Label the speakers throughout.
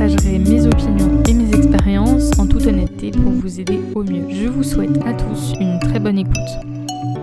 Speaker 1: opinions et mes expériences en toute honnêteté pour vous aider au mieux. Je vous souhaite à tous une très bonne écoute.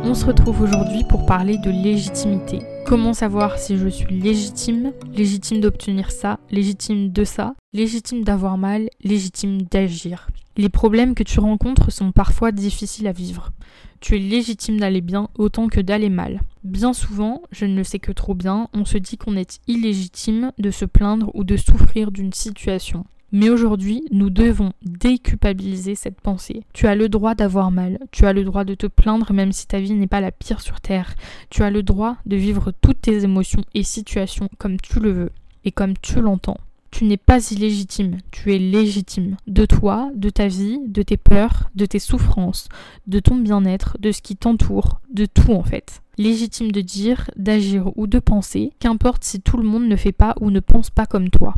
Speaker 1: On se retrouve aujourd'hui pour parler de légitimité. Comment savoir si je suis légitime, légitime d'obtenir ça, légitime de ça, légitime d'avoir mal, légitime d'agir? Les problèmes que tu rencontres sont parfois difficiles à vivre. Tu es légitime d'aller bien autant que d'aller mal. Bien souvent, je ne le sais que trop bien, on se dit qu'on est illégitime de se plaindre ou de souffrir d'une situation. Mais aujourd'hui, nous devons déculpabiliser cette pensée. Tu as le droit d'avoir mal, tu as le droit de te plaindre même si ta vie n'est pas la pire sur Terre. Tu as le droit de vivre toutes tes émotions et situations comme tu le veux et comme tu l'entends. Tu n'es pas illégitime, tu es légitime. De toi, de ta vie, de tes peurs, de tes souffrances, de ton bien-être, de ce qui t'entoure, de tout en fait. Légitime de dire, d'agir ou de penser, qu'importe si tout le monde ne fait pas ou ne pense pas comme toi.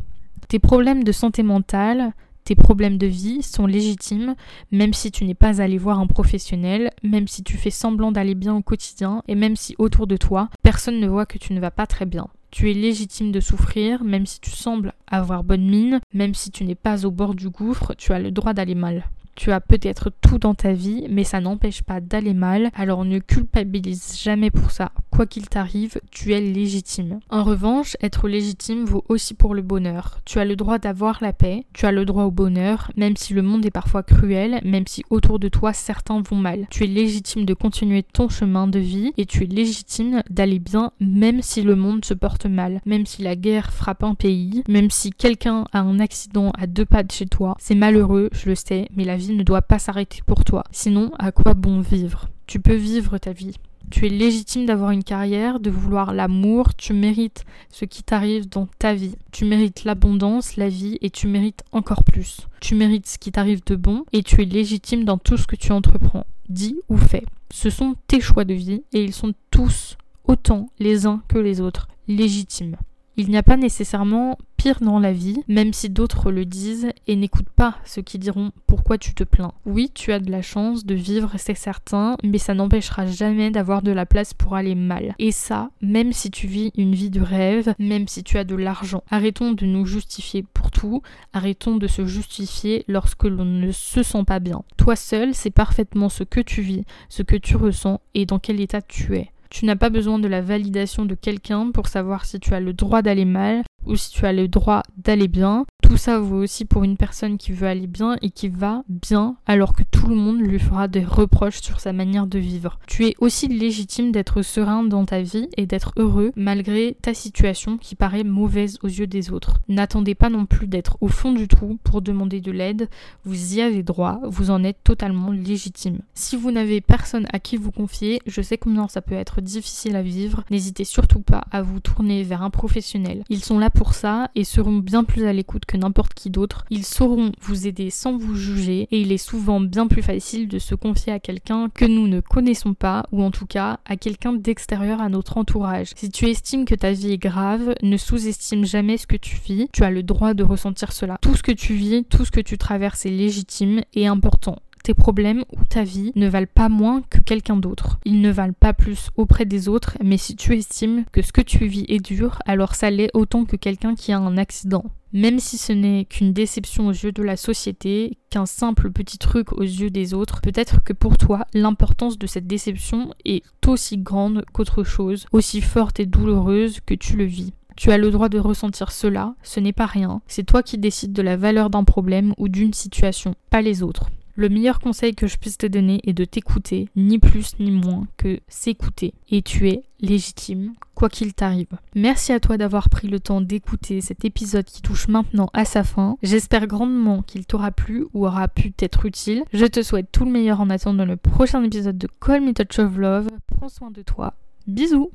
Speaker 1: Tes problèmes de santé mentale, tes problèmes de vie sont légitimes, même si tu n'es pas allé voir un professionnel, même si tu fais semblant d'aller bien au quotidien, et même si autour de toi, personne ne voit que tu ne vas pas très bien. Tu es légitime de souffrir, même si tu sembles avoir bonne mine, même si tu n'es pas au bord du gouffre, tu as le droit d'aller mal. Tu as peut-être tout dans ta vie, mais ça n'empêche pas d'aller mal, alors ne culpabilise jamais pour ça. Quoi qu'il t'arrive, tu es légitime. En revanche, être légitime vaut aussi pour le bonheur. Tu as le droit d'avoir la paix, tu as le droit au bonheur, même si le monde est parfois cruel, même si autour de toi certains vont mal. Tu es légitime de continuer ton chemin de vie et tu es légitime d'aller bien même si le monde se porte mal, même si la guerre frappe un pays, même si quelqu'un a un accident à deux pas de chez toi. C'est malheureux, je le sais, mais la vie ne doit pas s'arrêter pour toi. Sinon, à quoi bon vivre? Tu peux vivre ta vie. Tu es légitime d'avoir une carrière, de vouloir l'amour, tu mérites ce qui t'arrive dans ta vie. Tu mérites l'abondance, la vie et tu mérites encore plus. Tu mérites ce qui t'arrive de bon et tu es légitime dans tout ce que tu entreprends, dis ou fais. Ce sont tes choix de vie et ils sont tous autant les uns que les autres légitimes. Il n'y a pas nécessairement pire dans la vie, même si d'autres le disent, et n'écoute pas ceux qui diront pourquoi tu te plains? Oui, tu as de la chance de vivre, c'est certain, mais ça n'empêchera jamais d'avoir de la place pour aller mal. Et ça, même si tu vis une vie de rêve, même si tu as de l'argent. Arrêtons de nous justifier pour tout, arrêtons de se justifier lorsque l'on ne se sent pas bien. Toi seul, c'est parfaitement ce que tu vis, ce que tu ressens et dans quel état tu es. Tu n'as pas besoin de la validation de quelqu'un pour savoir si tu as le droit d'aller mal ou si tu as le droit d'aller bien. Tout ça vaut aussi pour une personne qui veut aller bien et qui va bien alors que tout le monde lui fera des reproches sur sa manière de vivre. Tu es aussi légitime d'être serein dans ta vie et d'être heureux malgré ta situation qui paraît mauvaise aux yeux des autres. N'attendez pas non plus d'être au fond du trou pour demander de l'aide, vous y avez droit, vous en êtes totalement légitime. Si vous n'avez personne à qui vous confier, je sais combien ça peut être difficile à vivre, n'hésitez surtout pas à vous tourner vers un professionnel. Ils sont pour ça et seront bien plus à l'écoute que n'importe qui d'autre. Ils sauront vous aider sans vous juger et il est souvent bien plus facile de se confier à quelqu'un que nous ne connaissons pas ou en tout cas à quelqu'un d'extérieur à notre entourage. Si tu estimes que ta vie est grave, ne sous-estime jamais ce que tu vis. Tu as le droit de ressentir cela. Tout ce que tu vis, tout ce que tu traverses est légitime et important tes problèmes ou ta vie ne valent pas moins que quelqu'un d'autre. Ils ne valent pas plus auprès des autres, mais si tu estimes que ce que tu vis est dur, alors ça l'est autant que quelqu'un qui a un accident. Même si ce n'est qu'une déception aux yeux de la société, qu'un simple petit truc aux yeux des autres, peut-être que pour toi, l'importance de cette déception est aussi grande qu'autre chose, aussi forte et douloureuse que tu le vis. Tu as le droit de ressentir cela, ce n'est pas rien, c'est toi qui décides de la valeur d'un problème ou d'une situation, pas les autres. Le meilleur conseil que je puisse te donner est de t'écouter, ni plus ni moins que s'écouter. Et tu es légitime, quoi qu'il t'arrive. Merci à toi d'avoir pris le temps d'écouter cet épisode qui touche maintenant à sa fin. J'espère grandement qu'il t'aura plu ou aura pu t'être utile. Je te souhaite tout le meilleur en attendant le prochain épisode de Call Me Touch of Love. Prends soin de toi. Bisous